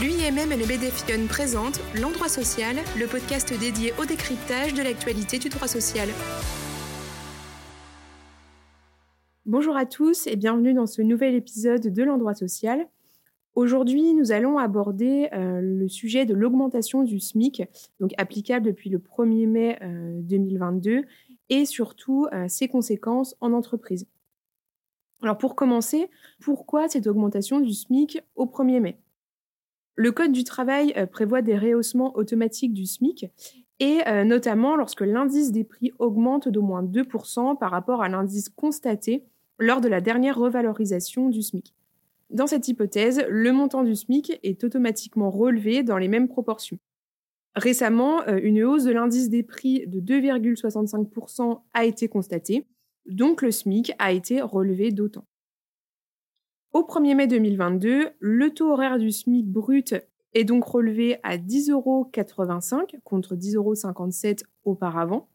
L'UIMM et le BDFION présentent L'Endroit Social, le podcast dédié au décryptage de l'actualité du droit social. Bonjour à tous et bienvenue dans ce nouvel épisode de L'Endroit Social. Aujourd'hui, nous allons aborder euh, le sujet de l'augmentation du SMIC, donc applicable depuis le 1er mai 2022, euh, et surtout euh, ses conséquences en entreprise. Alors pour commencer, pourquoi cette augmentation du SMIC au 1er mai? Le Code du travail euh, prévoit des rehaussements automatiques du SMIC et euh, notamment lorsque l'indice des prix augmente d'au moins 2% par rapport à l'indice constaté lors de la dernière revalorisation du SMIC. Dans cette hypothèse, le montant du SMIC est automatiquement relevé dans les mêmes proportions. Récemment, euh, une hausse de l'indice des prix de 2,65% a été constatée, donc le SMIC a été relevé d'autant. Au 1er mai 2022, le taux horaire du SMIC brut est donc relevé à 10,85 euros contre 10,57 euros auparavant.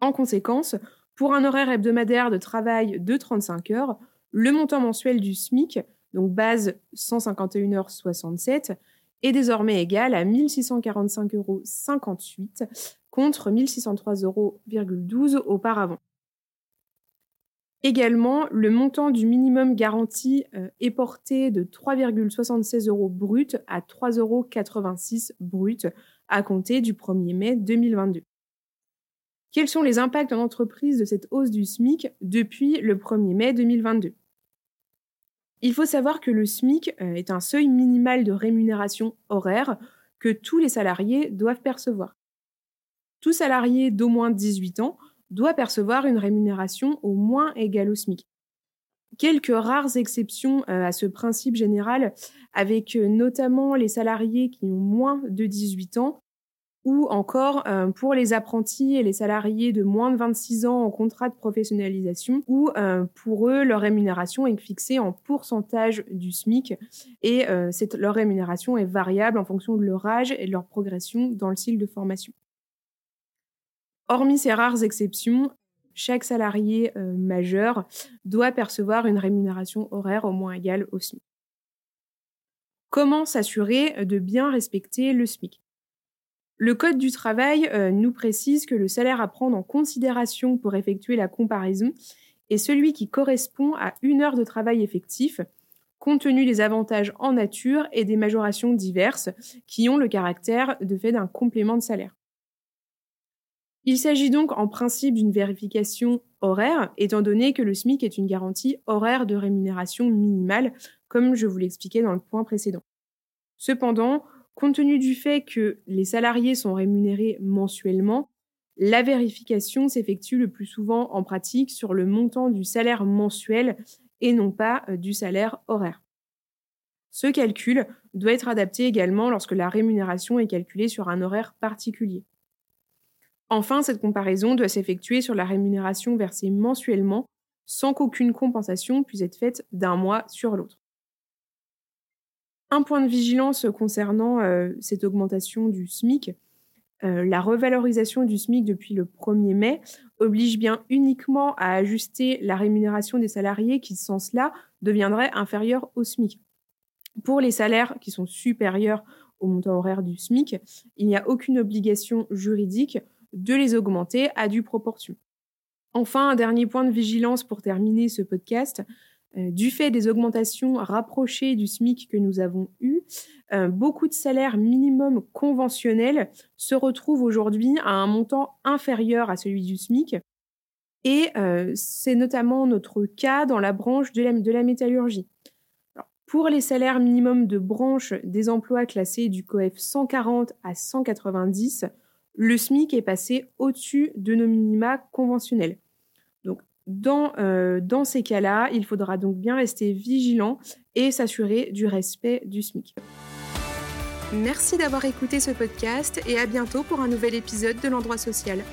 En conséquence, pour un horaire hebdomadaire de travail de 35 heures, le montant mensuel du SMIC, donc base 151,67 est désormais égal à 1645,58 euros contre 1603,12 euros auparavant. Également, le montant du minimum garanti euh, est porté de 3,76 euros brut à 3,86 euros brut à compter du 1er mai 2022. Quels sont les impacts en entreprise de cette hausse du SMIC depuis le 1er mai 2022 Il faut savoir que le SMIC euh, est un seuil minimal de rémunération horaire que tous les salariés doivent percevoir. Tout salarié d'au moins 18 ans doit percevoir une rémunération au moins égale au SMIC. Quelques rares exceptions euh, à ce principe général, avec euh, notamment les salariés qui ont moins de 18 ans, ou encore euh, pour les apprentis et les salariés de moins de 26 ans en contrat de professionnalisation, où pour eux, leur rémunération est fixée en pourcentage du SMIC, et leur rémunération est variable en fonction de leur âge et de leur progression dans le cycle de formation. Hormis ces rares exceptions, chaque salarié euh, majeur doit percevoir une rémunération horaire au moins égale au SMIC. Comment s'assurer de bien respecter le SMIC? Le Code du travail euh, nous précise que le salaire à prendre en considération pour effectuer la comparaison est celui qui correspond à une heure de travail effectif, compte tenu des avantages en nature et des majorations diverses qui ont le caractère de fait d'un complément de salaire. Il s'agit donc en principe d'une vérification horaire, étant donné que le SMIC est une garantie horaire de rémunération minimale, comme je vous l'expliquais dans le point précédent. Cependant, compte tenu du fait que les salariés sont rémunérés mensuellement, la vérification s'effectue le plus souvent en pratique sur le montant du salaire mensuel et non pas euh, du salaire horaire. Ce calcul doit être adapté également lorsque la rémunération est calculée sur un horaire particulier. Enfin, cette comparaison doit s'effectuer sur la rémunération versée mensuellement sans qu'aucune compensation puisse être faite d'un mois sur l'autre. Un point de vigilance concernant euh, cette augmentation du SMIC, euh, la revalorisation du SMIC depuis le 1er mai oblige bien uniquement à ajuster la rémunération des salariés qui, sans cela, deviendraient inférieurs au SMIC. Pour les salaires qui sont supérieurs au montant horaire du SMIC, il n'y a aucune obligation juridique de les augmenter à due proportion. Enfin, un dernier point de vigilance pour terminer ce podcast. Euh, du fait des augmentations rapprochées du SMIC que nous avons eues, euh, beaucoup de salaires minimum conventionnels se retrouvent aujourd'hui à un montant inférieur à celui du SMIC. Et euh, c'est notamment notre cas dans la branche de la, métallurgie. pour les salaires minimums de branche des emplois classés du COEF 140 à 190, le SMIC est passé au-dessus de nos minima conventionnels. Donc, dans, euh, dans ces cas-là, il faudra donc bien rester vigilant et s'assurer du respect du SMIC. Merci d'avoir écouté ce podcast et à bientôt pour un nouvel épisode de l'endroit social.